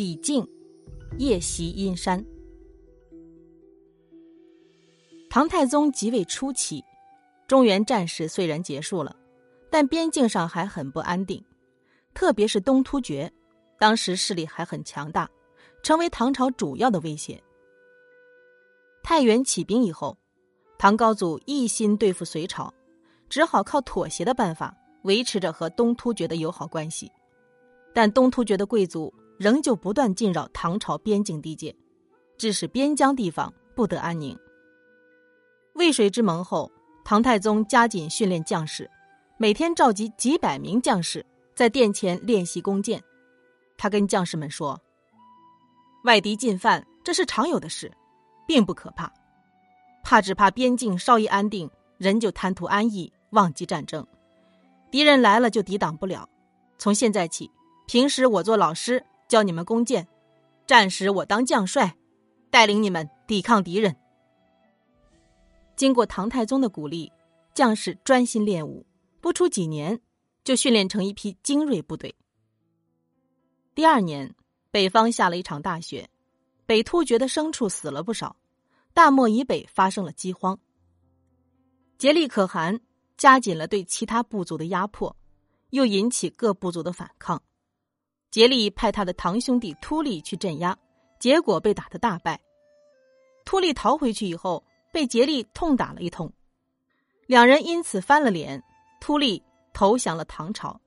李靖夜袭阴山。唐太宗即位初期，中原战事虽然结束了，但边境上还很不安定，特别是东突厥，当时势力还很强大，成为唐朝主要的威胁。太原起兵以后，唐高祖一心对付隋朝，只好靠妥协的办法维持着和东突厥的友好关系，但东突厥的贵族仍旧不断进扰唐朝边境地界，致使边疆地方不得安宁。渭水之盟后，唐太宗加紧训练将士，每天召集几百名将士在殿前练习弓箭。他跟将士们说：“外敌进犯，这是常有的事，并不可怕。怕只怕边境稍一安定，人就贪图安逸，忘记战争。敌人来了就抵挡不了。从现在起，平时我做老师教你们弓箭，战时我当将帅，带领你们抵抗敌人。”经过唐太宗的鼓励，将士专心练武，不出几年，就训练成一批精锐部队。第二年，北方下了一场大雪，北突厥的牲畜死了不少，大漠以北发生了饥荒。竭力可汗加紧了对其他部族的压迫，又引起各部族的反抗。竭力派他的堂兄弟突利去镇压，结果被打得大败。突利逃回去以后。被竭力痛打了一通，两人因此翻了脸，突利投降了唐朝。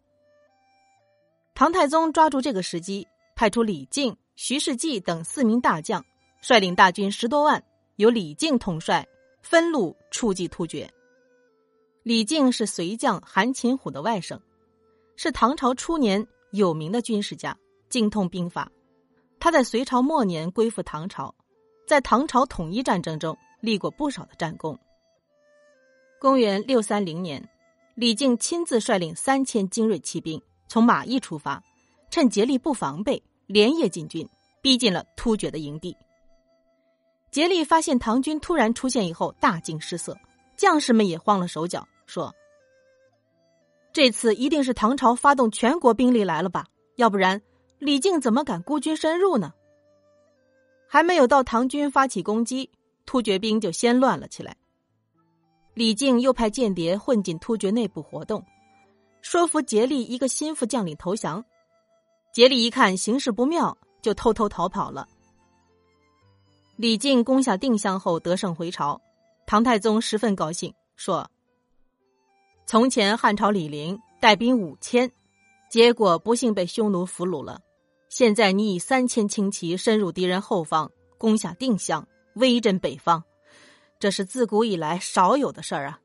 唐太宗抓住这个时机，派出李靖、徐世绩等四名大将，率领大军十多万，由李靖统帅，分路出击突厥。李靖是隋将韩擒虎的外甥，是唐朝初年有名的军事家，精通兵法。他在隋朝末年归附唐朝，在唐朝统一战争中。立过不少的战功。公元六三零年，李靖亲自率领三千精锐骑兵从马邑出发，趁竭力不防备，连夜进军，逼近了突厥的营地。竭力发现唐军突然出现以后，大惊失色，将士们也慌了手脚，说：“这次一定是唐朝发动全国兵力来了吧？要不然，李靖怎么敢孤军深入呢？”还没有到唐军发起攻击。突厥兵就先乱了起来。李靖又派间谍混进突厥内部活动，说服竭力一个心腹将领投降。竭力一看形势不妙，就偷偷逃跑了。李靖攻下定襄后得胜回朝，唐太宗十分高兴，说：“从前汉朝李陵带兵五千，结果不幸被匈奴俘虏了。现在你以三千轻骑深入敌人后方，攻下定襄。”威震北方，这是自古以来少有的事儿啊！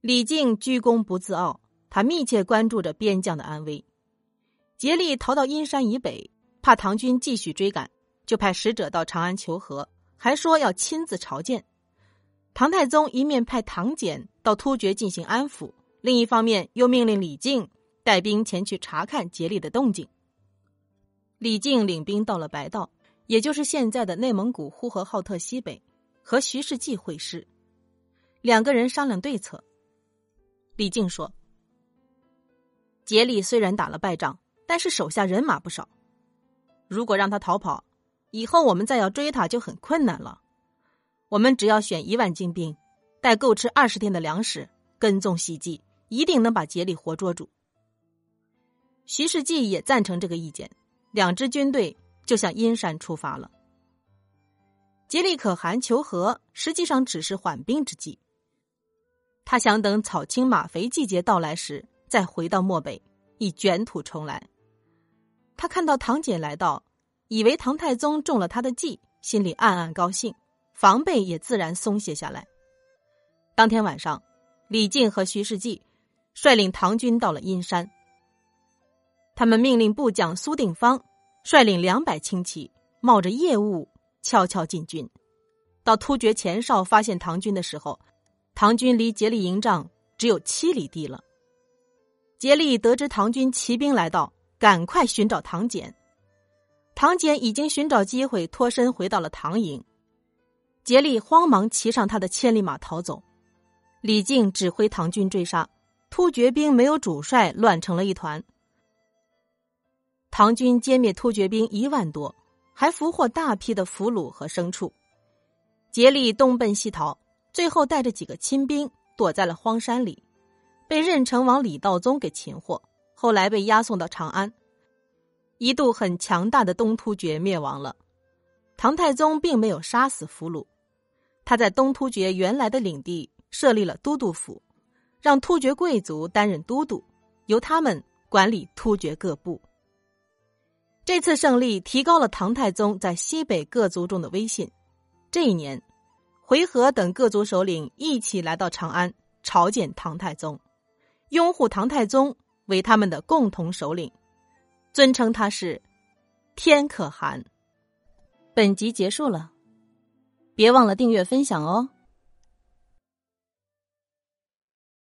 李靖居功不自傲，他密切关注着边将的安危。竭力逃到阴山以北，怕唐军继续追赶，就派使者到长安求和，还说要亲自朝见。唐太宗一面派唐俭到突厥进行安抚，另一方面又命令李靖带兵前去查看竭力的动静。李靖领兵到了白道。也就是现在的内蒙古呼和浩特西北，和徐世绩会师，两个人商量对策。李靖说：“竭力虽然打了败仗，但是手下人马不少，如果让他逃跑，以后我们再要追他就很困难了。我们只要选一万精兵，带够吃二十天的粮食，跟踪袭击，一定能把杰里活捉住。”徐世绩也赞成这个意见，两支军队。就向阴山出发了。竭力可汗求和，实际上只是缓兵之计。他想等草青马肥季节到来时，再回到漠北，以卷土重来。他看到唐俭来到，以为唐太宗中了他的计，心里暗暗高兴，防备也自然松懈下来。当天晚上，李靖和徐世绩率领唐军到了阴山，他们命令部将苏定方。率领两百轻骑，冒着夜雾悄悄进军。到突厥前哨发现唐军的时候，唐军离竭力营帐只有七里地了。竭力得知唐军骑兵来到，赶快寻找唐俭。唐俭已经寻找机会脱身回到了唐营。竭力慌忙骑上他的千里马逃走。李靖指挥唐军追杀，突厥兵没有主帅，乱成了一团。唐军歼灭突厥兵一万多，还俘获大批的俘虏和牲畜，竭力东奔西逃，最后带着几个亲兵躲在了荒山里，被任城王李道宗给擒获，后来被押送到长安。一度很强大的东突厥灭亡了，唐太宗并没有杀死俘虏，他在东突厥原来的领地设立了都督府，让突厥贵族担任都督，由他们管理突厥各部。这次胜利提高了唐太宗在西北各族中的威信。这一年，回纥等各族首领一起来到长安朝见唐太宗，拥护唐太宗为他们的共同首领。尊称他是天可汗。本集结束了，别忘了订阅分享哦。